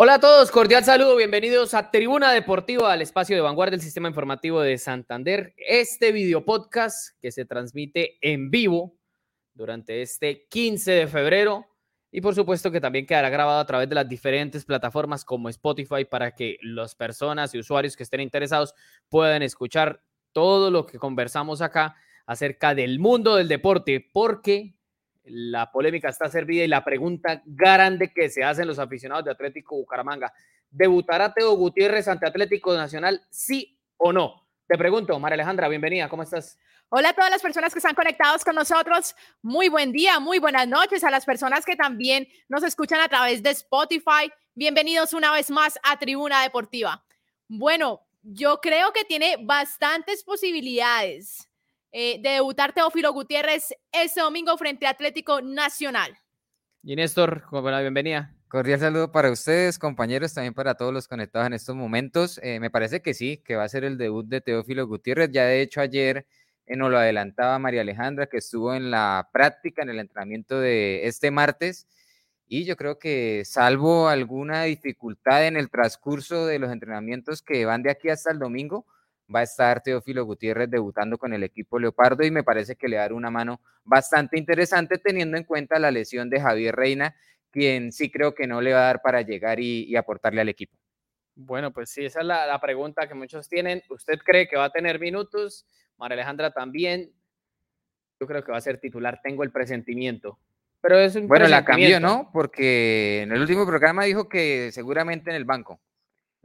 Hola a todos, cordial saludo, bienvenidos a Tribuna Deportiva, al espacio de vanguardia del Sistema Informativo de Santander. Este video podcast que se transmite en vivo durante este 15 de febrero y por supuesto que también quedará grabado a través de las diferentes plataformas como Spotify para que las personas y usuarios que estén interesados puedan escuchar todo lo que conversamos acá acerca del mundo del deporte, porque la polémica está servida y la pregunta grande que se hacen los aficionados de Atlético Bucaramanga. ¿Debutará Teo Gutiérrez ante Atlético Nacional, sí o no? Te pregunto, María Alejandra, bienvenida, ¿cómo estás? Hola a todas las personas que están conectados con nosotros. Muy buen día, muy buenas noches a las personas que también nos escuchan a través de Spotify. Bienvenidos una vez más a Tribuna Deportiva. Bueno, yo creo que tiene bastantes posibilidades eh, de debutar Teófilo Gutiérrez este domingo frente a Atlético Nacional. Y Néstor, la bienvenida. Cordial saludo para ustedes, compañeros, también para todos los conectados en estos momentos. Eh, me parece que sí, que va a ser el debut de Teófilo Gutiérrez. Ya de hecho ayer eh, nos lo adelantaba María Alejandra, que estuvo en la práctica, en el entrenamiento de este martes. Y yo creo que salvo alguna dificultad en el transcurso de los entrenamientos que van de aquí hasta el domingo, va a estar Teófilo Gutiérrez debutando con el equipo Leopardo y me parece que le dará una mano bastante interesante teniendo en cuenta la lesión de Javier Reina, quien sí creo que no le va a dar para llegar y, aportarle al equipo. Bueno, pues sí, esa es la, pregunta que muchos tienen. ¿Usted cree que va a tener minutos? María Alejandra también. Yo creo que va a ser titular, tengo el presentimiento. Pero es un bueno, la cambió, ¿no? Porque en el último programa dijo que seguramente en el banco.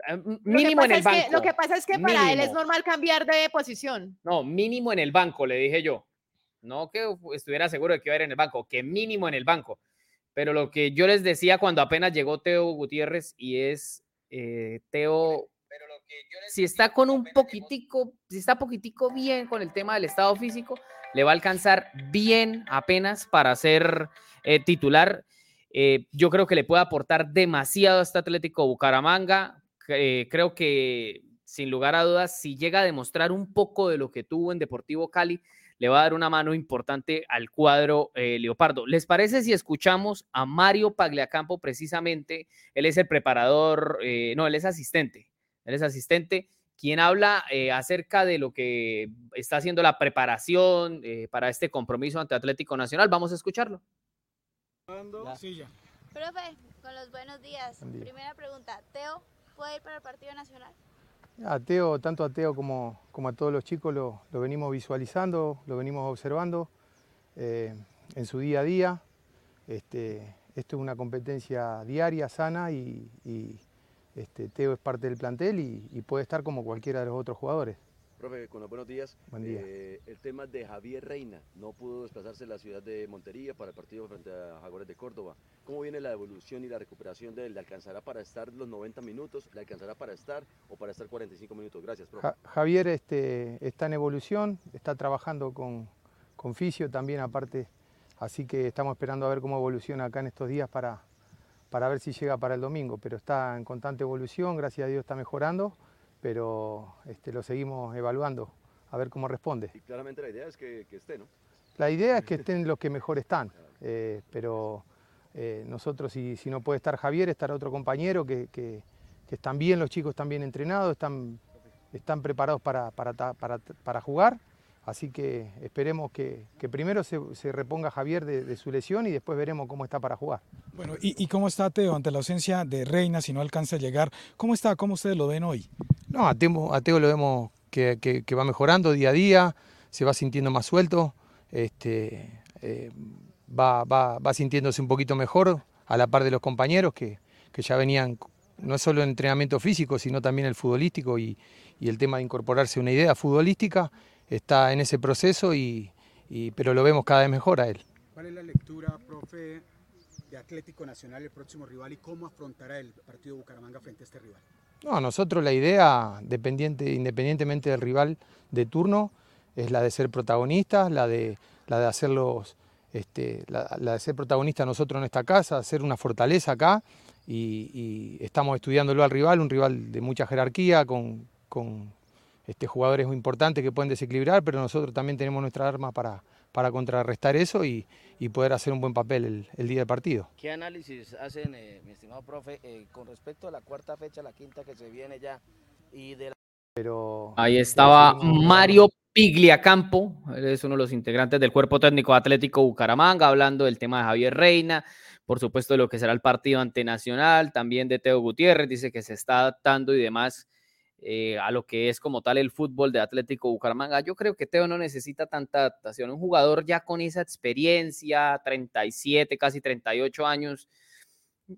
Ah, mínimo en el banco. lo que pasa es que para él es normal cambiar de posición. No, mínimo en el banco, le dije yo. No que estuviera seguro de que iba a ir en el banco, que mínimo en el banco. Pero lo que yo les decía cuando apenas llegó Teo Gutiérrez y es eh, Teo, si está con un poquitico, si está poquitico bien con el tema del estado físico, le va a alcanzar bien apenas para ser eh, titular. Eh, yo creo que le puede aportar demasiado a este Atlético Bucaramanga. Eh, creo que sin lugar a dudas, si llega a demostrar un poco de lo que tuvo en Deportivo Cali, le va a dar una mano importante al cuadro eh, Leopardo. ¿Les parece si escuchamos a Mario Pagliacampo precisamente? Él es el preparador, eh, no, él es asistente, él es asistente, quien habla acerca de lo que está haciendo la preparación para este compromiso ante Atlético Nacional. Vamos a escucharlo. Profe, con los buenos días. Primera pregunta, Teo, puede ir para el Partido Nacional? A Teo, tanto a Teo como, como a todos los chicos lo, venimos visualizando, lo venimos observando eh, en su día a día. Este, esto es una competencia diaria, sana y, este, Teo es parte del plantel y puede estar como cualquiera de los otros jugadores. Profe, con los buenos días. Buen día. Eh, el tema de Javier Reina, no pudo desplazarse a la ciudad de Montería para el partido frente a Jaguares de Córdoba. ¿Cómo viene la evolución y la recuperación de él? ¿Le alcanzará para estar los 90 minutos? ¿Le alcanzará para estar o para estar 45 minutos? Gracias, profe. Javier este, está en evolución, está trabajando con, con Fisio también aparte, así que estamos esperando a ver cómo evoluciona acá en estos días para, para ver si llega para el domingo, pero está en constante evolución, gracias a Dios está mejorando pero este, lo seguimos evaluando a ver cómo responde. Y claramente la idea es que, esté, ¿no? La idea es que estén los que mejor están, eh, pero eh, nosotros, si, si, no puede estar Javier, estará otro compañero que, que, están bien, los chicos están bien entrenados, están, están preparados para, para, para, para jugar. Así que esperemos que, que primero se, se, reponga Javier de, de, su lesión y después veremos cómo está para jugar. Bueno, ¿y, ¿y, cómo está Teo ante la ausencia de Reina si no alcanza a llegar? ¿Cómo está? ¿Cómo ustedes lo ven hoy? No, a Teo, lo vemos que, va mejorando día a día, se va sintiendo más suelto, este, eh, va, va, sintiéndose un poquito mejor a la par de los compañeros que, ya venían, no solo el entrenamiento físico, sino también el futbolístico y, el tema de incorporarse a una idea futbolística, está en ese proceso, y, pero lo vemos cada vez mejor a él. ¿Cuál es la lectura, profe, de Atlético Nacional, el próximo rival, y cómo afrontará el partido Bucaramanga frente a este rival? No, nosotros la idea, independientemente del rival de turno, es la de ser protagonistas, la de, la de hacerlos, este, la, de ser protagonistas nosotros en esta casa, hacer una fortaleza acá y, estamos estudiándolo al rival, un rival de mucha jerarquía, con, con este, jugadores muy importantes que pueden desequilibrar, pero nosotros también tenemos nuestra arma para, para contrarrestar eso y, y poder hacer un buen papel el, el día del partido. ¿Qué análisis hacen, eh, mi estimado profe, eh, con respecto a la cuarta fecha, la quinta que se viene ya? Y de la... Pero, Ahí estaba Mario Pigliacampo, él es uno de los integrantes del cuerpo técnico de Atlético Bucaramanga, hablando del tema de Javier Reina, por supuesto de lo que será el partido ante Nacional, también de Teo Gutiérrez, dice que se está adaptando y demás eh, a lo que es como tal el fútbol de Atlético Bucaramanga. Yo creo que Teo no necesita tanta adaptación, un jugador ya con esa experiencia, 37, casi 38 años.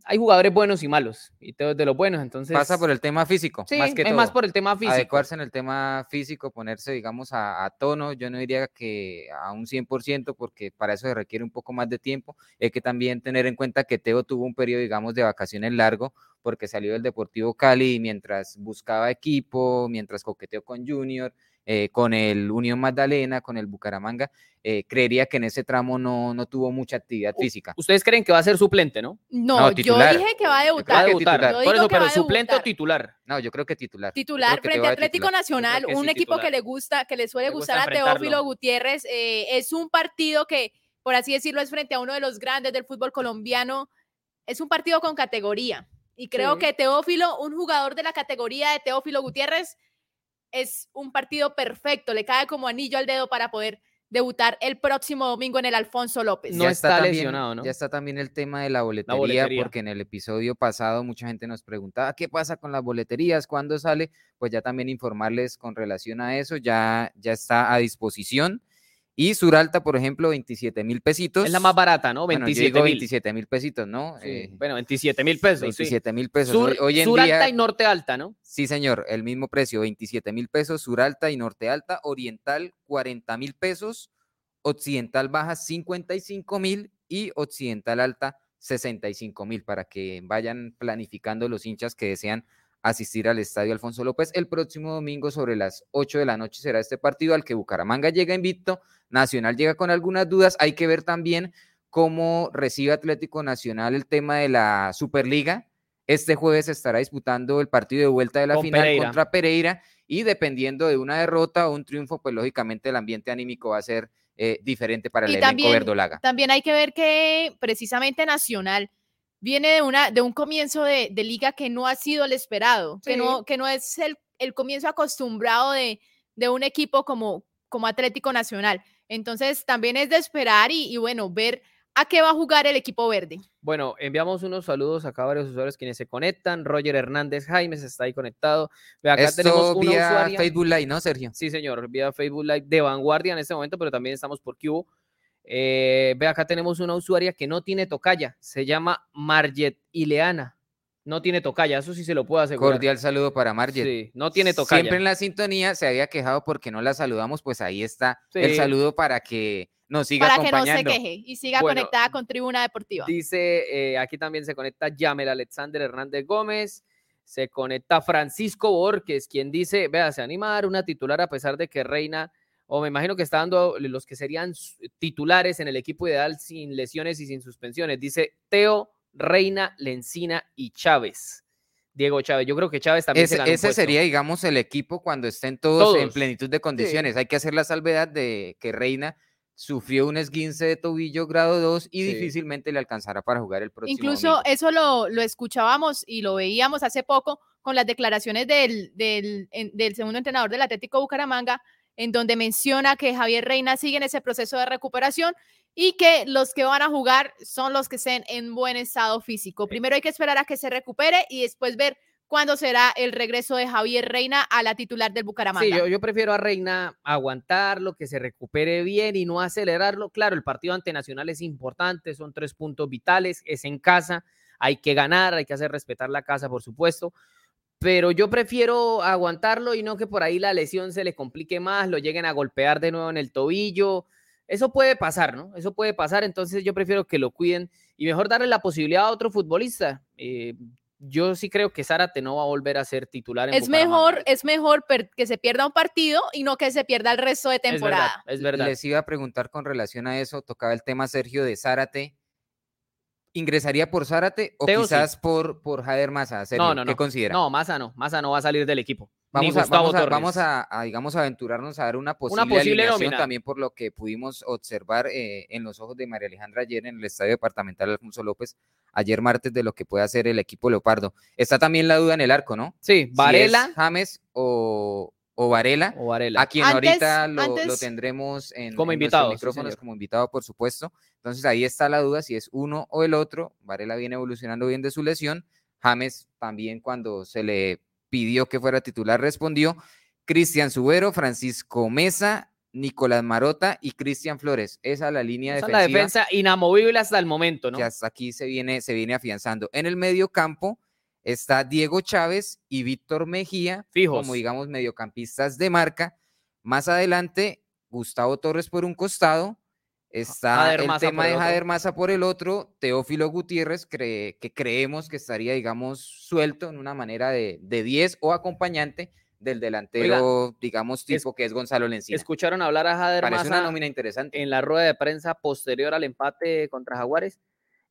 Hay jugadores buenos y malos, y es de los buenos, entonces... Pasa por el tema físico, Sí, más que es todo. más por el tema físico. Adecuarse en el tema físico, ponerse, digamos, a, a tono. Yo no diría que a un 100%, porque para eso se requiere un poco más de tiempo. Hay que también tener en cuenta que Teo tuvo un periodo, digamos, de vacaciones largo, porque salió del Deportivo Cali y mientras buscaba equipo, mientras coqueteó con Junior, eh, con el Unión Magdalena, con el Bucaramanga, eh, creería que en ese tramo no, no tuvo mucha actividad física. Ustedes creen que va a ser suplente, ¿no? No, No, yo dije que va a Va a debutar. debutar. Por eso, que va pero a suplente o debutar. titular. No, yo creo que titular. Titular que frente a Atlético titular. Nacional, un sí, equipo que le gusta, que le suele Le gusta gustar a Teófilo. Gutiérrez. eh, es un partido que, por así decirlo, es frente a uno de los grandes del fútbol colombiano. Es un partido con categoría. Y creo Sí. que Teófilo, un jugador de la categoría de Teófilo Gutiérrez, es un partido perfecto. Le cae como anillo al dedo para poder debutar el próximo domingo en el Alfonso López. No ya está también- lesionado, ¿no? Ya está también el tema de la boletería, boletería. porque en el episodio pasado mucha gente nos preguntaba qué pasa con las boleterías, cuándo sale, pues ya también informarles con relación a eso, ya, ya está a disposición. Y Suralta, por ejemplo, 27 mil pesitos. Es la más barata, ¿no? Bueno, yo 27 digo mil. 27 mil pesitos, ¿no? Sí, Eh, bueno, 27 mil pesos. sí. 27 mil pesos. Sur, hoy, en sur día, alta y norte alta, ¿no? sí señor, el mismo precio, 27 mil pesos, Suralta y Norte Alta, Oriental 40 mil pesos, Occidental baja 55 mil y Occidental alta 65 mil para que vayan planificando los hinchas que desean asistir al estadio Alfonso López. El próximo domingo sobre las 8 de la noche será este partido al que Bucaramanga llega invicto, Nacional llega con algunas dudas. Hay que ver también cómo recibe Atlético Nacional el tema de la Superliga. Este jueves se estará disputando el partido de vuelta de la Con final Pereira. contra Pereira y dependiendo de una derrota o un triunfo, pues lógicamente el ambiente anímico va a ser eh, diferente para el Y elenco también- verdolaga. También hay que ver que precisamente Nacional viene de, una, de un comienzo de, de liga que no ha sido el esperado, que, Sí. no, que no es el, el comienzo acostumbrado de, de un equipo como, como Atlético Nacional. Entonces también es de esperar y, y bueno, ver a qué va a jugar el equipo verde. Bueno, enviamos unos saludos acá a varios usuarios quienes se conectan. Roger Hernández Jaimes está ahí conectado. Acá tenemos Esto una vía usuaria. Facebook Live, ¿no, Sergio? Sí, señor, vía Facebook Live de vanguardia en este momento, pero también estamos por Cubo. Eh, ve, acá tenemos una usuaria que no tiene tocaya. Se llama Marget Ileana. No tiene tocaya, eso sí se lo puedo asegurar. Cordial saludo para Marget. Sí, no tiene tocaya. Siempre en la sintonía se había quejado porque no la saludamos, pues ahí está el saludo para que nos siga para que no se acompañando. queje y siga Bueno, conectada con Tribuna Deportiva. Dice, eh, aquí también se conecta Yamel Alexander Hernández Gómez, se conecta Francisco Borges, quien dice, vea, se anima a dar una titular a pesar de que Reina, o me imagino que está dando los que serían titulares en el equipo ideal sin lesiones y sin suspensiones. Dice Teo, Reina, Lencina y Chávez. Diego Chávez, yo creo que Chávez también se Ese, ese sería, digamos, el equipo cuando estén todos, en plenitud de condiciones. Hay que hacer la salvedad de que Reina sufrió un esguince de tobillo grado 2 y Sí. difícilmente le alcanzará para jugar el próximo Incluso domingo. eso lo, lo escuchábamos y lo veíamos hace poco con las declaraciones del, del, en- del segundo entrenador del Atlético Bucaramanga, en donde menciona que Javier Reina sigue en ese proceso de recuperación y que los que van a jugar son los que estén en buen estado físico. Primero hay que esperar a que se recupere y después ver cuándo será el regreso de Javier Reina a la titular del Bucaramanga. Sí, yo, yo prefiero a Reina aguantarlo, que se recupere bien y no acelerarlo. Claro, el partido ante Nacional es importante, son tres puntos vitales, es en casa, hay que ganar, hay que hacer respetar la casa, por supuesto. Pero yo prefiero aguantarlo y no que por ahí la lesión se le complique más, lo lleguen a golpear de nuevo en el tobillo. Eso puede pasar, ¿no? Eso puede pasar, entonces yo prefiero que lo cuiden y mejor darle la posibilidad a otro futbolista. Eh, yo sí creo que Zárate no va a volver a ser titular. En es mejor, es mejor que se pierda un partido y no que se pierda el resto de Es verdad, temporada. es verdad. Les iba a preguntar con relación a eso, tocaba el tema Sergio de Zárate. ¿Ingresaría por Zárate o Teo sí. quizás por, por Jader Massa? Sergio? No, no, ¿Qué no. considera? No, Massa no. Massa no va a salir del equipo. Vamos, a, vamos, a, vamos a, a, digamos, aventurarnos a dar una posible, posible alineación nómina. también por lo que pudimos observar eh, en los ojos de María Alejandra ayer en el Estadio Departamental Alfonso López, ayer martes, de lo que puede hacer el equipo Leopardo. Está también la duda en el arco, ¿no? Sí, Si Varela James o, o Varela. o Varela. A quien Antes- ahorita lo, tendremos en, Como en invitado, micrófonos como invitado, por supuesto. Entonces ahí está la duda si es uno o el otro. Varela viene evolucionando bien de su lesión. James también cuando se le pidió que fuera titular respondió. Cristian Subero, Francisco Mesa, Nicolás Marota y Cristian Flores. Esa es la línea Esa es la defensiva defensa inamovible hasta el momento, ¿no? que hasta aquí se viene, se viene afianzando. En el medio campo está Diego Chávez y Víctor Mejía, Fijos. como digamos mediocampistas de marca. Más adelante, Gustavo Torres por un costado. Está Jader el Maza tema de. Jader Maza por el otro, Teófilo Gutiérrez, cree- que creemos que estaría, digamos, suelto en una manera de, de 10 o acompañante del delantero, digamos, es- tipo que es Gonzalo Lencina. Escucharon hablar a Jader Parece una Maza nómina interesante. en la rueda de prensa posterior al empate contra Jaguares.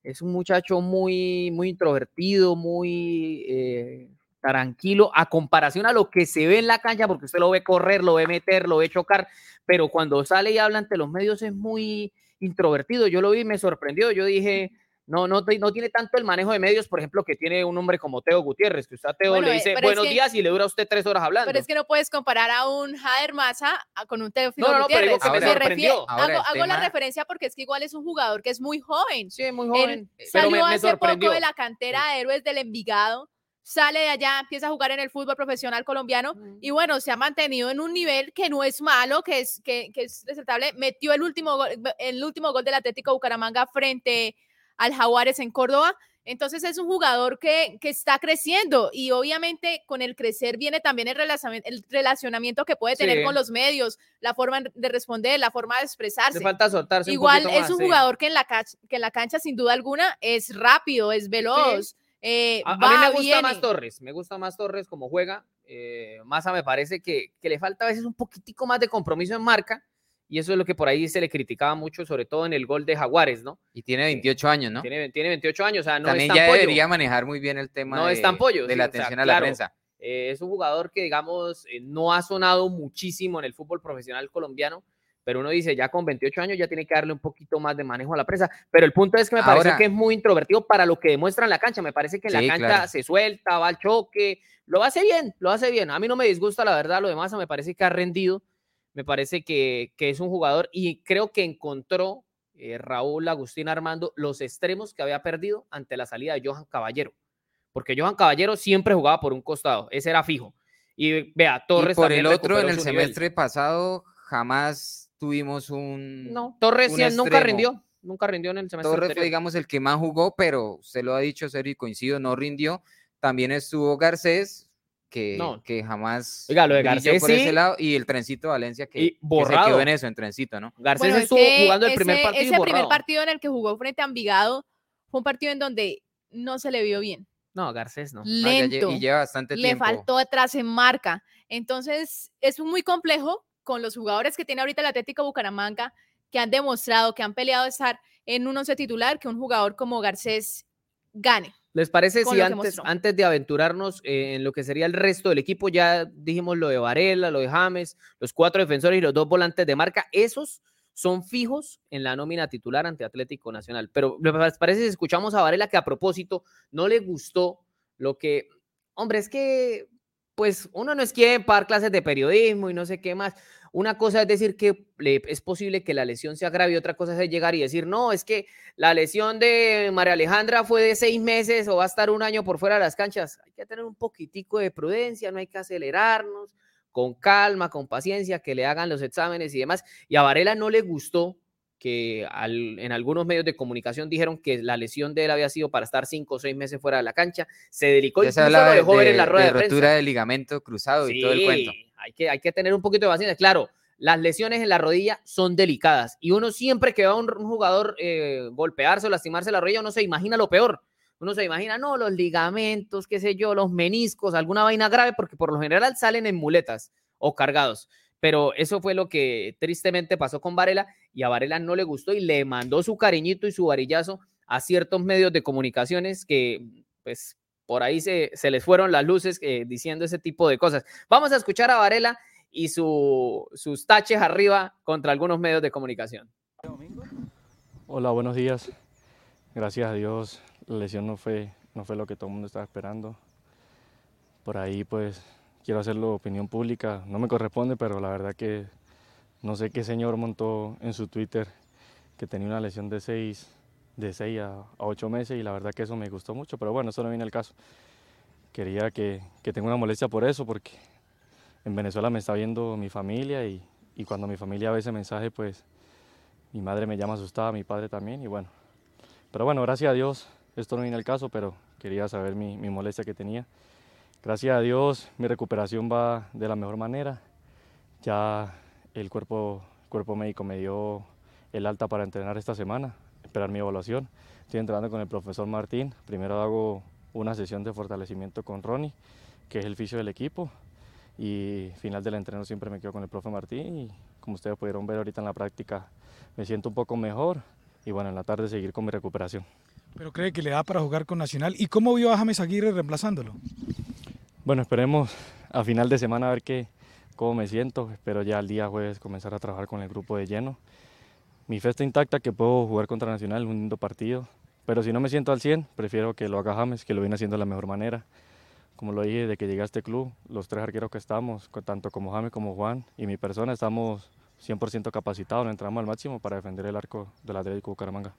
Es un muchacho muy, muy introvertido, muy eh, tranquilo, a comparación a lo que se ve en la cancha, porque usted lo ve correr, lo ve meter, lo ve chocar, pero cuando sale y habla ante los medios es muy introvertido. Yo lo vi me sorprendió. Yo dije, no, no, no tiene tanto el manejo de medios, por ejemplo, que tiene un hombre como Teo Gutiérrez, que usted a Teo Bueno, le eh, dice es buenos que- días y le dura a usted tres horas hablando. Pero es que no puedes comparar a un Jader Maza a- con un Teófilo No, no, no, pero digo Gutiérrez. que me Me refiero- sorprendió. Ahora, hago la referencia porque es que igual es un jugador que es muy joven. Sí, muy Él joven, pero salió me, me hace sorprendió. poco de la cantera de héroes del Envigado, sale de allá, empieza a jugar en el fútbol profesional colombiano y bueno, se ha mantenido en un nivel que no es malo, que es, que, que es resaltable. Metió el último, gol, el último gol del Atlético Bucaramanga frente al Jaguares en Córdoba. Entonces es un jugador que, que está creciendo y obviamente con el crecer viene también el relacionamiento, el relacionamiento que puede tener Sí. con los medios, la forma de responder, la forma de Le expresarse. falta soltarse Igual es más, un sí. jugador que en, la cancha, que en la cancha, sin duda alguna, es rápido, es veloz. eh, A, mí me gusta viene. más Torres, me gusta más Torres como juega. Eh, Massa me parece que, que le falta a veces un poquitico más de compromiso en marca y eso es lo que por ahí se le criticaba mucho, sobre todo en el gol de Jaguares, ¿no? Y tiene 28 años, ¿no? Tiene, tiene 28 años, o sea, no También es ya pollo. debería manejar muy bien el tema No de, es tan pollo, de sí, la o sea, atención a claro. la prensa. Eh, es un jugador que, digamos, eh, no ha sonado muchísimo en el fútbol profesional colombiano, pero uno dice, ya con 28 años ya tiene que darle un poquito más de manejo a la prensa. Pero el punto es que me parece que es muy introvertido para lo que demuestra en la cancha. Me parece que en Sí, la cancha claro. se suelta, va al choque, lo hace bien, lo hace bien. A mí no me disgusta, la verdad, lo demás me parece que ha rendido. Me parece que, que es un jugador y creo que encontró eh, Raúl Agustín Armando los extremos que había perdido ante la salida de Johan Caballero porque Johan Caballero siempre jugaba por un costado, ese era fijo. Y vea, Torres y por el otro, en el nivel. semestre pasado, jamás tuvimos un... No, Torres un sí, nunca rindió, nunca rindió en el semestre Torres fue, anterior. digamos, el que más jugó, pero se lo ha dicho Sergio y coincido, no rindió. También estuvo Garcés, que, No. que jamás Oiga, lo de Garcés por sí. ese lado, y el Trencito Valencia, que, Y que se borrado. quedó en eso, en Trencito, ¿no? Garcés Bueno, es estuvo que jugando el primer partido Ese primer partido en el que jugó frente a Envigado fue un partido en donde no se le vio bien. No, Garcés no. Ah, Lento. y lleva bastante le tiempo. faltó atrás en marca. Entonces, es muy complejo con los jugadores que tiene ahorita el Atlético Bucaramanga, que han demostrado, que han peleado estar en un once titular, que un jugador como Garcés gane. ¿Les parece si antes, antes de aventurarnos eh, en lo que sería el resto del equipo, ya dijimos lo de Varela, lo de James, los cuatro defensores y los dos volantes de marca, esos son fijos en la nómina titular ante Atlético Nacional. Pero les parece si escuchamos a Varela que a propósito no le gustó lo que, hombre, es que pues uno no es quien para clases de periodismo y no sé qué más. Una cosa es decir que es posible que la lesión se agrave y otra cosa es llegar y decir, no, es que la lesión de María Alejandra fue de seis meses o va a estar un año por fuera de las canchas. Hay que tener un poquitico de prudencia, no hay que acelerarnos, con calma, con paciencia, que le hagan los exámenes y demás. Y a Varela no le gustó que al- en algunos medios de comunicación dijeron que la lesión de él había sido para estar cinco o seis meses fuera de la cancha. Se dedicó, Ya se lo de, ver en la rueda de rotura de ligamento cruzado y todo el cuento. Hay que, hay que tener un poquito de paciencia. Claro, las lesiones en la rodilla son delicadas y uno siempre que va a un, un jugador eh, golpearse o lastimarse la rodilla, uno se imagina lo peor. Uno se imagina, no, los ligamentos, qué sé yo, los meniscos, alguna vaina grave, porque por lo general salen en muletas o cargados. Pero eso fue lo que tristemente pasó con Varela y a Varela no le gustó y le mandó su cariñito y su varillazo a ciertos medios de comunicaciones que, pues, por ahí se, se les fueron las luces eh, diciendo ese tipo de cosas. Vamos a escuchar a Varela y su, sus taches arriba contra algunos medios de comunicación. Hola, buenos días. Gracias a Dios la lesión no fue, no fue lo que todo el mundo estaba esperando. Por ahí pues quiero hacerlo opinión pública, no me corresponde, pero la verdad que no sé qué señor montó en su Twitter que tenía una lesión de 6 de seis a, ocho meses y la verdad que eso me gustó mucho, pero bueno, eso no viene al caso. Quería que, que tenga una molestia por eso, porque en Venezuela me está viendo mi familia y, y cuando mi familia ve ese mensaje, pues mi madre me llama asustada, mi padre también y bueno. Pero bueno, gracias a Dios, esto no viene al caso, pero quería saber mi, mi molestia que tenía. Gracias a Dios, mi recuperación va de la mejor manera. Ya el cuerpo, cuerpo médico me dio el alta para entrenar esta semana, esperar mi evaluación. Estoy entrenando con el profesor Martín. Primero hago una sesión de fortalecimiento con Ronnie, que es el fisio del equipo. Y final del entreno siempre me quedo con el profe Martín. Y como ustedes pudieron ver ahorita en la práctica, me siento un poco mejor. Y bueno, en la tarde seguir con mi recuperación. ¿Pero cree que le da para jugar con Nacional? ¿Y cómo vio a James Aguirre reemplazándolo? Bueno, esperemos a final de semana a ver qué, cómo me siento. Espero ya el día jueves comenzar a trabajar con el grupo de lleno. Mi fe intacta que puedo jugar contra Nacional, un lindo partido. Pero si no me siento al 100, prefiero que lo haga James, que lo viene haciendo de la mejor manera. Como lo dije, de que llegué a este club, los tres arqueros que estamos, tanto como James como Juan y mi persona, estamos 100% capacitados, entramos al máximo para defender el arco del Atlético Bucaramanga.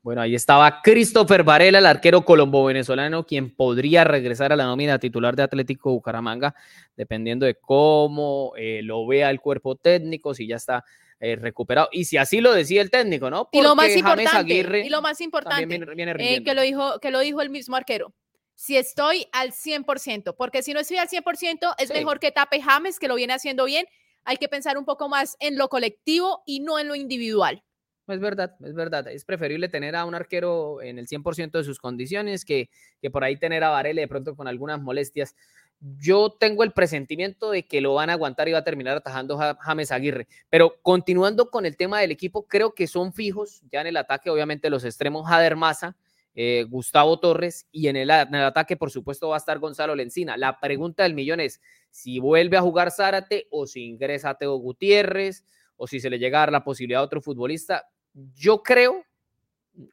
Bueno, ahí estaba Christopher Varela, el arquero colombo-venezolano, quien podría regresar a la nómina titular de Atlético Bucaramanga, dependiendo de cómo eh, lo vea el cuerpo técnico, si ya está eh, recuperado. Y si así lo decía el técnico, ¿no? y lo más importante, y lo más importante eh, que, lo dijo, que lo dijo el mismo arquero. Si estoy al 100%, porque si no estoy al 100%, es mejor que tape James, que lo viene haciendo bien. Hay que pensar un poco más en lo colectivo y no en lo individual. Es verdad, es verdad. Es preferible tener a un arquero en el 100% de sus condiciones que, que por ahí tener a Varela de pronto con algunas molestias. Yo tengo el presentimiento de que lo van a aguantar y va a terminar atajando James Aguirre. Pero continuando con el tema del equipo, creo que son fijos ya en el ataque, obviamente los extremos Jader Maza, eh, Gustavo Torres y en el, en el, ataque, por supuesto, va a estar Gonzalo Lencina. La pregunta del millón es si vuelve a jugar Zárate o si ingresa Teo Gutiérrez o si se le llega a dar la posibilidad a otro futbolista yo creo,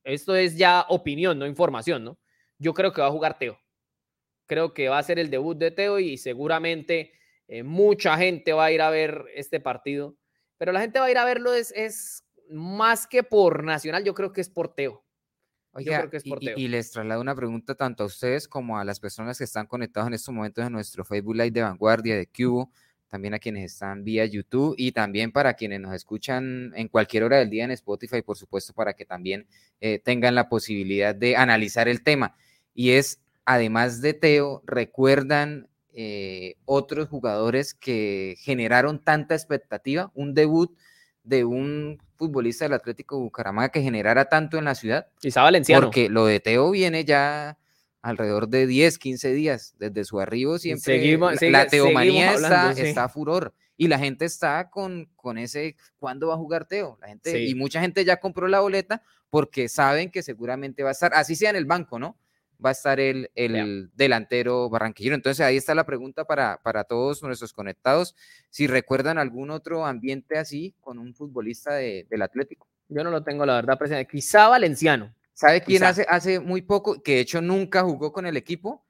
esto es ya opinión, no información, ¿no? Yo creo que va a jugar Teo. Creo que va a ser el debut de Teo y seguramente eh, mucha gente va a ir a ver este partido. Pero la gente va a ir a verlo es, es más que por Nacional, yo creo que es por Teo. Oiga, que es por Teo. Y, y, les traslado una pregunta tanto a ustedes como a las personas que están conectados en estos momentos en nuestro Facebook Live de Vanguardia, de Cubo también a quienes están vía YouTube y también para quienes nos escuchan en cualquier hora del día en Spotify, por supuesto, para que también eh, tengan la posibilidad de analizar el tema. Y es, además de Teo, recuerdan eh, otros jugadores que generaron tanta expectativa, un debut de un futbolista del Atlético Bucaramanga que generara tanto en la ciudad. Quizá Valenciano. Porque lo de Teo viene ya alrededor de 10, 15 días desde su arribo siempre la, teomanía está, está a furor y la gente está con, con ese ¿cuándo va a jugar Teo? La gente y mucha gente ya compró la boleta porque saben que seguramente va a estar, así sea en el banco, ¿no? Va a estar el, el delantero barranquillero. Entonces ahí está la pregunta para, para todos nuestros conectados. Si recuerdan algún otro ambiente así con un futbolista de, del Atlético. Yo no lo tengo, la verdad, presente. Quizá Valenciano. ¿Sabe quién hace, hace muy poco, que de hecho nunca jugó con el equipo?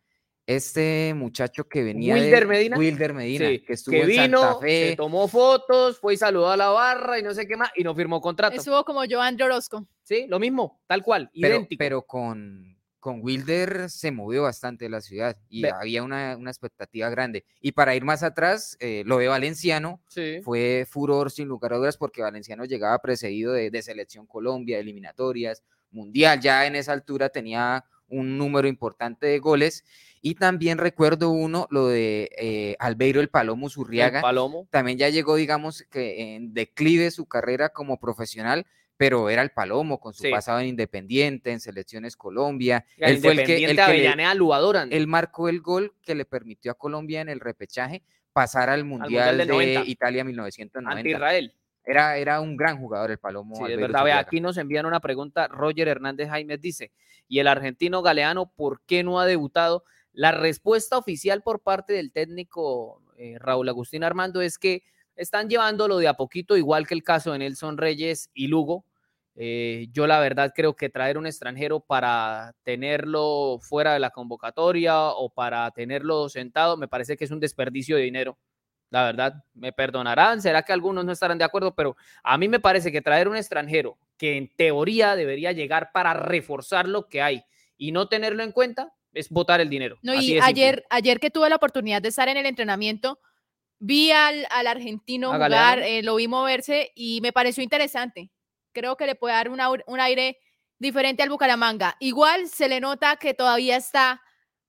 Este muchacho que venía Wilder Medina. Wilder Medina, que estuvo vino, en Santa Fe. Se tomó fotos, fue y saludó a la barra y no sé qué más, y no firmó contrato. Estuvo como Joan Orozco. Sí, lo mismo, tal cual, pero, idéntico. Pero con, con Wilder se movió bastante la ciudad y había una, una, expectativa grande. Y para ir más atrás, eh, lo de Valenciano fue furor sin lugar a dudas porque Valenciano llegaba precedido de, de Selección Colombia, eliminatorias, mundial, ya en esa altura tenía un número importante de goles. Y también recuerdo uno, lo de eh, Albeiro el Palomo Zurriaga. Palomo. También ya llegó, digamos, que en declive su carrera como profesional, pero era el Palomo con su pasado en Independiente, en Selecciones Colombia. él fue el que, el que él marcó el gol que le permitió a Colombia en el repechaje pasar al Mundial, de, Italia 1990. Ante Israel Era, era un gran jugador el Palomo. Sí, es verdad. Vea, aquí nos envían una pregunta. Roger Hernández Jaime dice: ¿Y el argentino Galeano por qué no ha debutado? La respuesta oficial por parte del técnico eh, Raúl Agustín Armando es que están llevándolo de a poquito, igual que el caso de Nelson Reyes y Lugo. Eh, yo la verdad creo que traer un extranjero para tenerlo fuera de la convocatoria o para tenerlo sentado me parece que es un desperdicio de dinero. La verdad, me perdonarán, será que algunos no estarán de acuerdo, pero a mí me parece que traer un extranjero que en teoría debería llegar para reforzar lo que hay y no tenerlo en cuenta es botar el dinero. No, y simple. ayer, ayer que tuve la oportunidad de estar en el entrenamiento, vi al, al argentino A jugar, Galeano. eh, lo vi moverse y me pareció interesante. Creo que le puede dar un, aur- un aire diferente al Bucaramanga. Igual se le nota que todavía está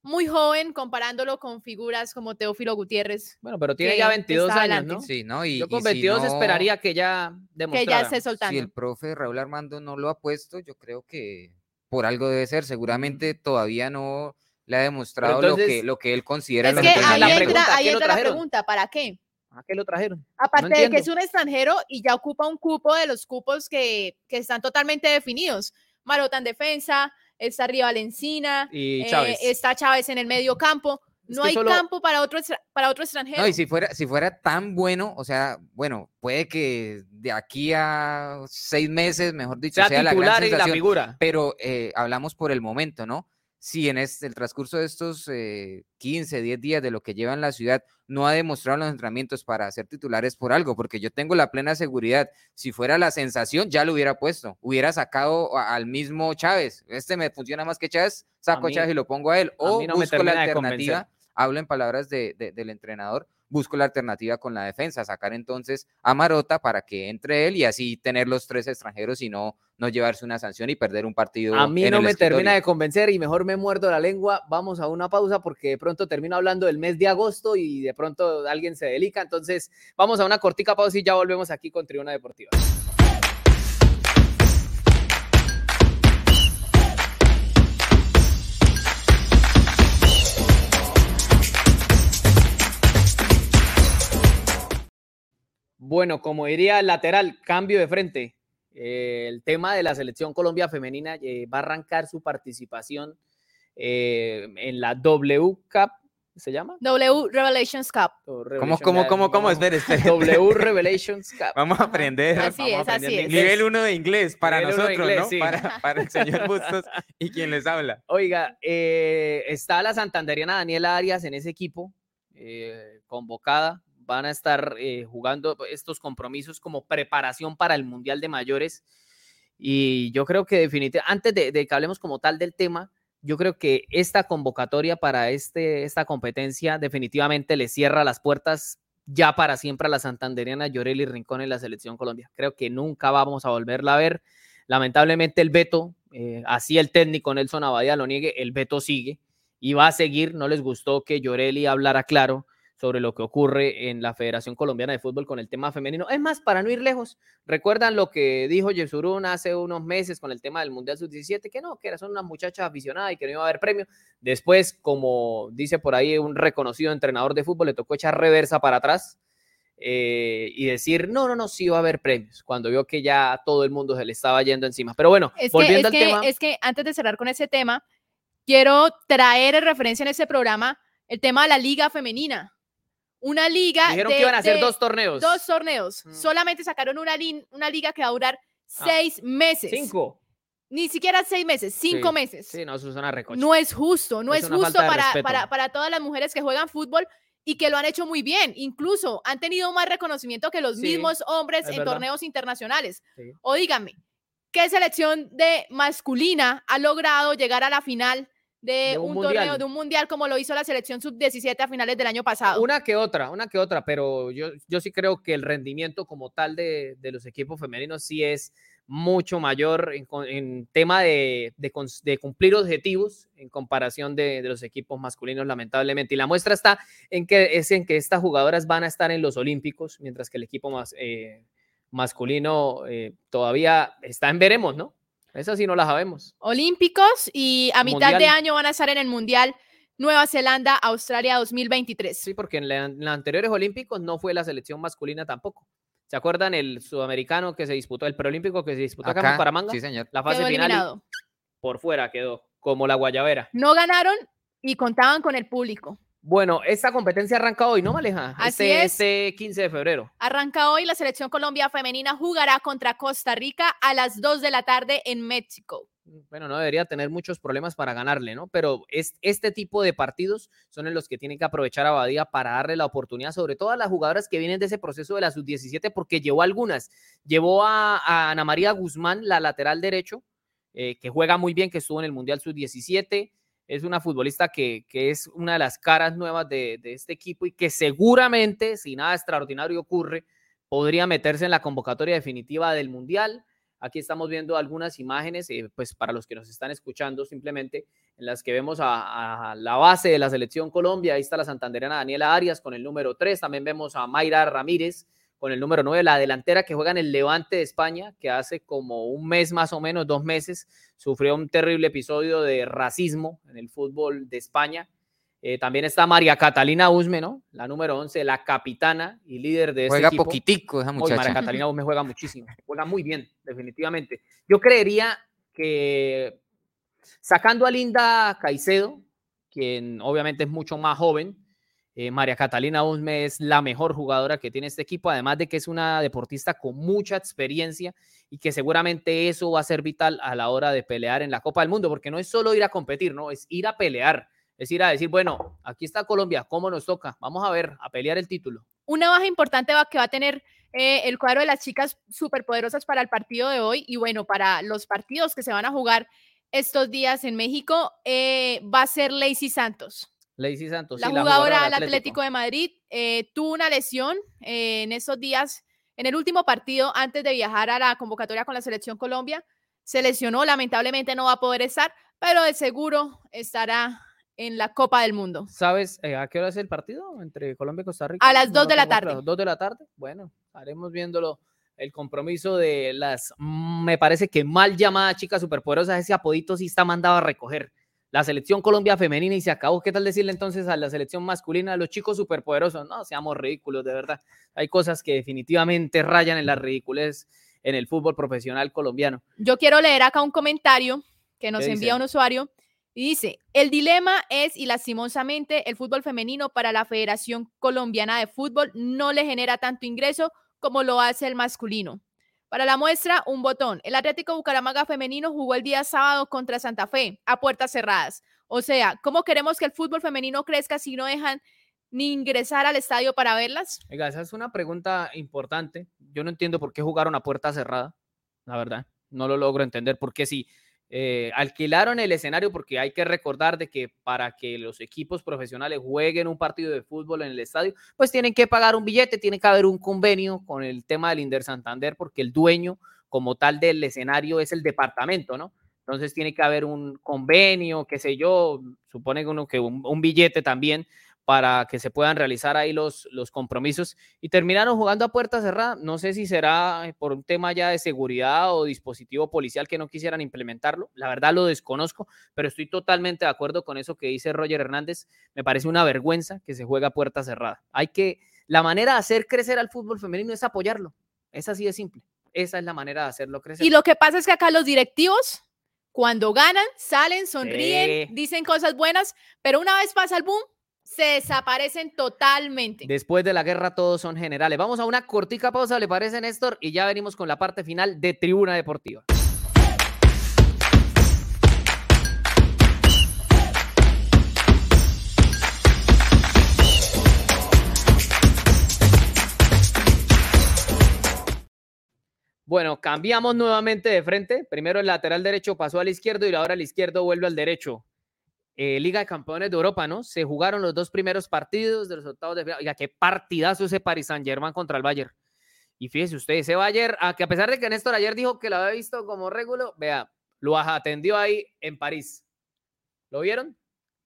muy joven comparándolo con figuras como Teófilo Gutiérrez. Bueno, pero tiene que ya 22 está años, adelante. ¿no? Sí, ¿no? Y, Yo con y si 22 no- esperaría que ya Que demostrara. ya esté soltando. Si el profe Raúl Armando no lo ha puesto, yo creo que por algo debe ser. Seguramente todavía no le ha demostrado lo, que, entonces- lo que él considera Es que entonces ahí la entra, pregunta, ¿a ahí entra la pregunta, ¿para qué? ¿A qué lo trajeron? Aparte de que es un extranjero y ya ocupa un cupo de los cupos que, que están totalmente definidos. Marota en defensa, está Rival Encina, Y eh, Chávez. está Chávez en el medio campo. Es No que hay solo- campo para otro, extra- para otro extranjero. No, y si fuera, si fuera tan bueno, o sea, bueno, puede que de aquí a seis meses, mejor dicho, sea sea, la gran y la sensación, figura. pero eh, hablamos por el momento, ¿no? Si en este, el transcurso de estos eh, 15, 10 días de lo que lleva en la ciudad no ha demostrado los entrenamientos para ser titulares por algo, porque yo tengo la plena seguridad, si fuera la sensación, ya lo hubiera puesto, hubiera sacado a- al mismo Chávez, este me funciona más que Chávez, saco a, mí- Chávez y lo pongo a él, o no busco la alternativa, hablo en palabras de- de- del entrenador, busco la alternativa con la defensa, sacar entonces a Marota para que entre él y así tener los tres extranjeros y no, no llevarse una sanción y perder un partido. A mí en no el me termina de convencer y mejor me muerdo la lengua. Vamos a una pausa porque de pronto termino hablando del mes de agosto y de pronto alguien se delica. Entonces, vamos a una cortica pausa y ya volvemos aquí con Tribuna Deportiva. Bueno, como diría el lateral, cambio de frente. Eh, el tema de la selección Colombia femenina eh, va a arrancar su participación eh, en la W Cup, ¿se llama? W Revelations Cup. ¿Cómo, Revelation, cómo, cómo, cómo? Espere, espere. W Revelations Cup. Vamos a aprender. Así vamos a es, así aprender es. inglés. Nivel 1 de inglés para Nivel nosotros, inglés, ¿no? sí. Para, para el señor Bustos y quien les habla. Oiga, eh, está la santanderiana Daniela Arias en ese equipo, eh, convocada. Van a estar eh, jugando estos compromisos como preparación para el Mundial de Mayores. Y yo creo que definitivamente, antes de, que hablemos como tal del tema, yo creo que esta convocatoria para este, esta competencia definitivamente le cierra las puertas ya para siempre a la santanderiana Yoreli Rincón en la selección Colombia. Creo que nunca vamos a volverla a ver. Lamentablemente el veto, eh, así el técnico Nelson Abadía lo niegue, el veto sigue y va a seguir. No les gustó que Yoreli hablara claro sobre lo que ocurre en la Federación Colombiana de Fútbol con el tema femenino. Es más, para no ir lejos, recuerdan lo que dijo Yesurún hace unos meses con el tema del Mundial Sub-17, que no, que eran unas muchachas aficionadas y que no iba a haber premio. Después, como dice por ahí un reconocido entrenador de fútbol, le tocó echar reversa para atrás eh, y decir, no, no, no, sí va a haber premios, cuando vio que ya todo el mundo se le estaba yendo encima. Pero bueno, Es que, volviendo es, al que, tema. es que antes de cerrar con ese tema, quiero traer en referencia en este programa el tema de la liga femenina. Una liga. Dijeron de- que iban a hacer dos torneos. Dos torneos. Mm. Solamente sacaron una, liga que va a durar Ah, seis meses. Cinco. Ni siquiera seis meses, cinco Sí, meses. Sí, no, eso es una recocha. No es justo, no Es justo para, para, para todas las mujeres que juegan fútbol y que lo han hecho muy bien. Incluso han tenido más reconocimiento que los Sí, mismos hombres es en verdad. torneos internacionales. Sí. O díganme, ¿qué selección de masculina ha logrado llegar a la final de, De un torneo, de un mundial como lo hizo la selección sub-17 a finales del año pasado? Una que otra, una que otra, pero yo, yo sí creo que el rendimiento como tal de, de los equipos femeninos sí es mucho mayor en, tema de, de cumplir objetivos en comparación de, de los equipos masculinos, lamentablemente. Y la muestra está en que, es en que estas jugadoras van a estar en los Olímpicos, mientras que el equipo más, eh, masculino eh, todavía está en veremos, ¿no? Esa sí no la sabemos. Olímpicos y a mitad de año van a estar en el Mundial Nueva Zelanda, Australia 2023. Sí, porque en, la- en los anteriores Olímpicos no fue la selección masculina tampoco. ¿Se acuerdan el sudamericano que se disputó, el preolímpico que se disputó acá, en Acá, Bucaramanga? sí, señor. La fase Quedó final eliminado. por fuera quedó, como la guayabera. No ganaron y contaban con el público. Bueno, esta competencia arranca hoy, ¿no, Maleja? Así este, es. este 15 de febrero. Arranca hoy la selección Colombia femenina jugará contra Costa Rica a las 2 de la tarde en México. Bueno, no debería tener muchos problemas para ganarle, ¿no? Pero es, este tipo de partidos son en los que tiene que aprovechar a Badía para darle la oportunidad, sobre todo a las jugadoras que vienen de ese proceso de la sub-17, porque llevó algunas. Llevó a, a Ana María Guzmán, la lateral derecho, eh, que juega muy bien, que estuvo en el Mundial sub-17. Es una futbolista que, que es una de las caras nuevas de, de este equipo y que seguramente, si nada extraordinario ocurre, podría meterse en la convocatoria definitiva del Mundial. Aquí estamos viendo algunas imágenes, eh, pues para los que nos están escuchando, simplemente en las que vemos a, la base de la selección Colombia. Ahí está la santandereana Daniela Arias con el número 3. También vemos a Mayra Ramírez con el número 9, la delantera que juega en el Levante de España, que hace como un mes más o menos, dos meses, sufrió un terrible episodio de racismo en el fútbol de España. Eh, también está María Catalina Usme, ¿no? La número 11, la capitana y líder de este Juega equipo. poquitico esa Uy, María. Catalina Usme juega muchísimo, juega muy bien, definitivamente. Yo creería que sacando a Linda Caicedo, quien obviamente es mucho más joven, eh, María Catalina Usme es la mejor jugadora que tiene este equipo, además de que es una deportista con mucha experiencia y que seguramente eso va a ser vital a la hora de pelear en la Copa del Mundo, porque no es solo ir a competir, no, es ir a pelear, es ir a decir, bueno, aquí está Colombia, ¿cómo nos toca? Vamos a ver, a pelear el título. Una baja importante va, que va a tener eh, el cuadro de las chicas superpoderosas para el partido de hoy y bueno, para los partidos que se van a jugar estos días en México, eh, va a ser Lacey Santos. Lacey Santos, La sí, jugadora del del Atlético de Madrid eh, tuvo una lesión eh, en esos días, en el último partido antes de viajar a la convocatoria con la selección Colombia. Se lesionó, lamentablemente no va a poder estar, pero de seguro estará en la Copa del Mundo. ¿Sabes eh, a qué hora es el partido entre Colombia y Costa Rica? A las No dos lo de la tarde. claro. ¿Dos de la tarde? Bueno, haremos viéndolo. El compromiso de las, mm, me parece que mal llamadas chicas superpoderosas, ese apodito sí está mandado a recoger. La selección Colombia femenina y se acabó. ¿Qué tal decirle entonces a la selección masculina, a los chicos superpoderosos? No, seamos ridículos, de verdad. Hay cosas que definitivamente rayan en la ridiculez en el fútbol profesional colombiano. Yo quiero leer acá un comentario que nos ¿Qué envía dice? un usuario y dice, el dilema es y lastimosamente el fútbol femenino para la Federación Colombiana de Fútbol no le genera tanto ingreso como lo hace el masculino. Para la muestra, un botón. El Atlético Bucaramanga femenino jugó el día sábado contra Santa Fe a puertas cerradas. O sea, ¿cómo queremos que el fútbol femenino crezca si no dejan ni ingresar al estadio para verlas? Oiga, esa es una pregunta importante. Yo no entiendo por qué jugaron a puerta cerrada, la verdad. No lo logro entender. Porque si eh, alquilaron el escenario, porque hay que recordar de que para que los equipos profesionales jueguen un partido de fútbol en el estadio, pues tienen que pagar un billete, tiene que haber un convenio con el tema del Inder Santander, porque el dueño como tal del escenario es el departamento, ¿no? Entonces tiene que haber un convenio, qué sé yo, supone uno que un billete también para que se puedan realizar ahí los, los compromisos y terminaron jugando a puerta cerrada. No sé si será por un tema ya de seguridad o dispositivo policial que no quisieran implementarlo. La verdad lo desconozco, pero estoy totalmente de acuerdo con eso que dice Roger Hernández. Me parece una vergüenza que se juegue a puerta cerrada. Hay que, la manera de hacer crecer al fútbol femenino es apoyarlo. Es así de simple. Esa es la manera de hacerlo crecer. Y lo que pasa es que acá los directivos, cuando ganan, salen, sonríen, Sí. dicen cosas buenas, pero una vez pasa el boom, se desaparecen totalmente. Después de la guerra todos son generales. Vamos a una cortica pausa, ¿le parece, Néstor? Y ya venimos con la parte final de Tribuna Deportiva. Bueno, cambiamos nuevamente de frente. Primero el lateral derecho pasó al izquierdo y ahora el izquierdo vuelve al derecho. Eh, Liga de Campeones de Europa, ¿no? Se jugaron los dos primeros partidos de los octavos de final. Oiga, qué partidazo ese Paris Saint Germain contra el Bayern. Y fíjese usted, ese Bayern, a que a pesar de que Néstor ayer dijo que lo había visto como régulo, vea, lo atendió ahí en París. ¿Lo vieron?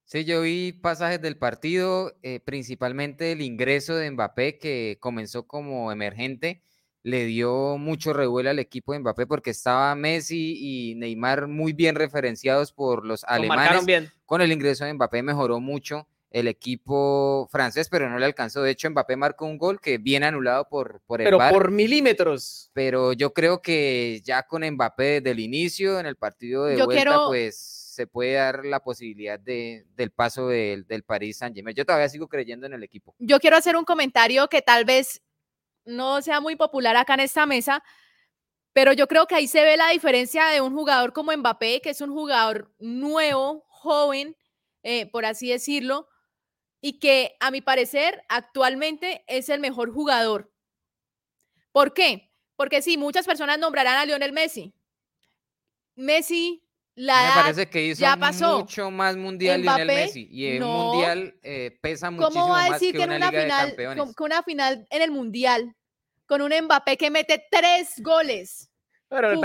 Sí, yo vi pasajes del partido, eh, principalmente el ingreso de Mbappé, que comenzó como emergente, le dio mucho revuelo al equipo de Mbappé porque estaba Messi y Neymar muy bien referenciados por los alemanes. bien. Con el ingreso de Mbappé mejoró mucho el equipo francés, pero no le alcanzó. De hecho, Mbappé marcó un gol que viene anulado por, por el Pero por milímetros. pero yo creo que ya con Mbappé desde el inicio, en el partido de Yo vuelta, quiero- pues se puede dar la posibilidad de, del paso del, del Paris Saint-Germain. Yo todavía sigo creyendo en el equipo. Yo quiero hacer un comentario que tal vez no sea muy popular acá en esta mesa, pero yo creo que ahí se ve la diferencia de un jugador como Mbappé, que es un jugador nuevo, joven, eh, por así decirlo, y que a mi parecer actualmente es el mejor jugador. ¿Por qué? Porque sí, muchas personas nombrarán a Lionel Messi. Messi, la Me parece que hizo ya pasó. mucho más mundial Lionel Mbappé, Messi y el no. mundial eh, pesa muchísimo ¿Cómo va a más decir que, que, en una, una final, campeones. con, con una final en el mundial, con un Mbappé que mete tres goles? Pero el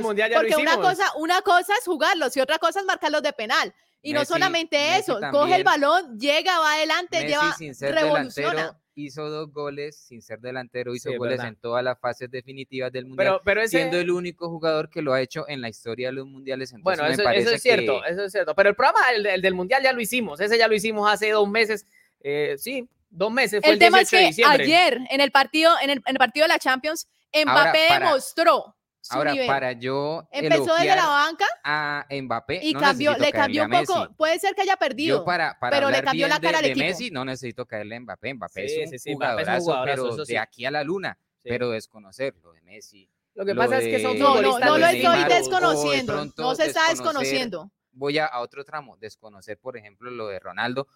mundial ya lo porque una hicimos. cosa, una cosa es jugarlos y otra cosa es marcarlos de penal. Y no solamente Messi eso, coge el balón, llega, va adelante, Messi lleva, revoluciona. Hizo dos goles, sin ser delantero hizo Sí, goles verdad. en todas las fases definitivas del mundial, Pero, pero ese, siendo el único jugador que lo ha hecho en la historia de los mundiales. Entonces bueno, me eso, parece eso es cierto, que- eso es cierto. Pero el programa, el, el del mundial ya lo hicimos. Ese ya lo hicimos hace dos meses. eh, sí, dos meses. Fue el, El tema es 18 de que ayer en el partido, en el, en el partido de la Champions, Mbappé para- demostró su Ahora, nivel. para yo Empezó desde la banca a Mbappé, y no cambió, le cambió un poco. Messi. Puede ser que haya perdido. Yo para, para pero le cambió la cara de, al de equipo. Messi no necesito caerle a Mbappé. Mbappé Sí, es un sí, sí, Mbappé es un jugadorazo, jugadorazo, pero eso sí. de aquí a la luna. Sí. Pero desconocerlo de Messi. Lo que lo pasa es que son de- no, no, no lo de estoy de desconociendo. pronto No se está desconociendo. Voy a, a otro tramo, desconocer, por ejemplo, lo de Ronaldo,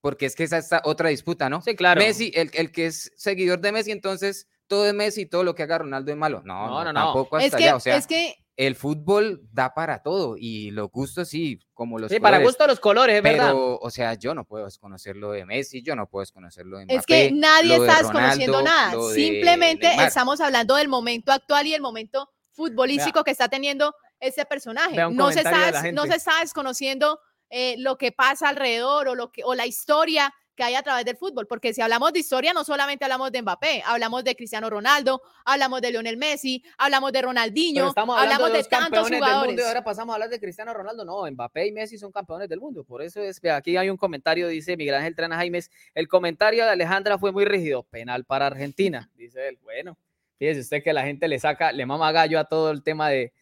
porque es que esa es otra disputa, ¿no? Sí, claro. Messi, el, el que es seguidor de Messi, entonces todo es Messi, todo lo que haga Ronaldo es malo. No, No, no, no, no. tampoco hasta Es que, allá. O sea, es que el fútbol da para todo y los gustos sí, como los Sí, para colores, gusto los colores, es verdad. Pero, o sea, yo no puedo desconocer lo de Messi, yo no puedo desconocer lo de Mbappé. Es que nadie de está desconociendo Ronaldo, nada. de Simplemente estamos hablando del momento actual y el momento futbolístico que está teniendo ese personaje. No se, está, no se está desconociendo eh, lo que pasa alrededor o, lo que, o la historia que hay a través del fútbol, porque si hablamos de historia, no solamente hablamos de Mbappé, hablamos de Cristiano Ronaldo, hablamos de Lionel Messi, hablamos de Ronaldinho, estamos hablando hablamos de, de, tantos campeones del mundo jugadores. y ahora pasamos a hablar de Cristiano Ronaldo. No, Mbappé y Messi son campeones del mundo. Por eso es, vea, aquí hay un comentario, dice Miguel Ángel Trana Jaimes. El comentario de Alejandra fue muy rígido. Penal para Argentina, dice él. Bueno, fíjese usted que la gente le saca, le mama gallo a todo el tema de,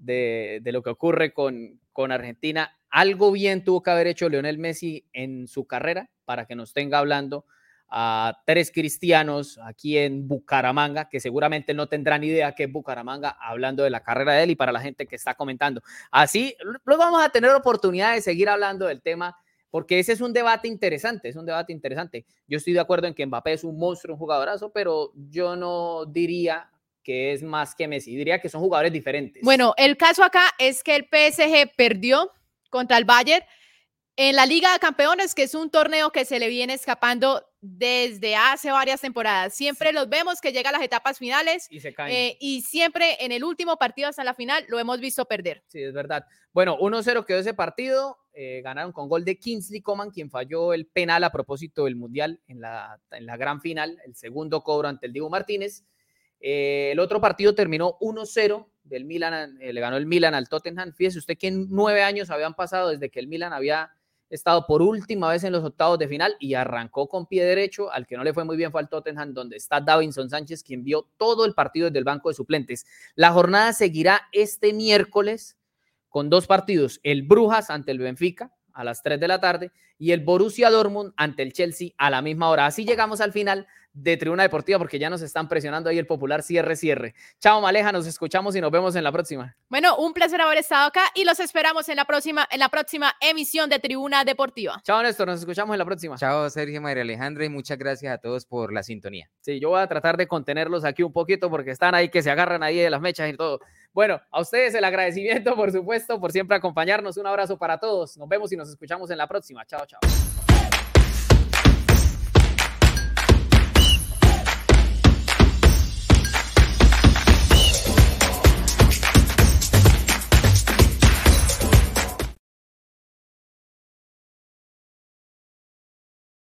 de, lo que ocurre con, con Argentina. Algo bien tuvo que haber hecho Lionel Messi en su carrera para que nos tenga hablando a tres cristianos aquí en Bucaramanga, que seguramente no tendrán idea que es Bucaramanga, hablando de la carrera de él y para la gente que está comentando. Así, luego vamos a tener oportunidad de seguir hablando del tema, porque ese es un debate interesante, es un debate interesante. Yo estoy de acuerdo en que Mbappé es un monstruo, un jugadorazo, pero yo no diría que es más que Messi, diría que son jugadores diferentes. Bueno, el caso acá es que el PSG perdió contra el Bayern en la Liga de Campeones, que es un torneo que se le viene escapando desde hace varias temporadas. Siempre los vemos que llega a las etapas finales y se caen. eh, y siempre en el último partido hasta la final lo hemos visto perder. Sí, es verdad. Bueno, 1-0 quedó ese partido. eh, ganaron con gol de Kingsley Coman, quien falló el penal a propósito del Mundial en la, en la gran final, el segundo cobro ante el Diego Martínez. Eh, el otro partido terminó 1-0 del Milan, eh, le ganó el Milan al Tottenham. Fíjese usted que nueve años habían pasado desde que el Milan había estado por última vez en los octavos de final y arrancó con pie derecho. Al que no le fue muy bien fue al Tottenham, donde está Davinson Sánchez, quien vio todo el partido desde el banco de suplentes. La jornada seguirá este miércoles con dos partidos, el Brujas ante el Benfica a las 3 de la tarde y el Borussia Dortmund ante el Chelsea a la misma hora. Así llegamos al final de Tribuna Deportiva porque ya nos están presionando ahí el popular cierre, cierre. Chao Maleja, nos escuchamos y nos vemos en la próxima. Bueno, un placer haber estado acá y los esperamos en la próxima, en la próxima emisión de Tribuna Deportiva. Chao Néstor, nos escuchamos en la próxima. Chao Sergio María Alejandra y muchas gracias a todos por la sintonía. Sí, yo voy a tratar de contenerlos aquí un poquito porque están ahí que se agarran ahí de las mechas y todo. Bueno, a ustedes el agradecimiento, por supuesto, por siempre acompañarnos. Un abrazo para todos. Nos vemos y nos escuchamos en la próxima. Chao, chao.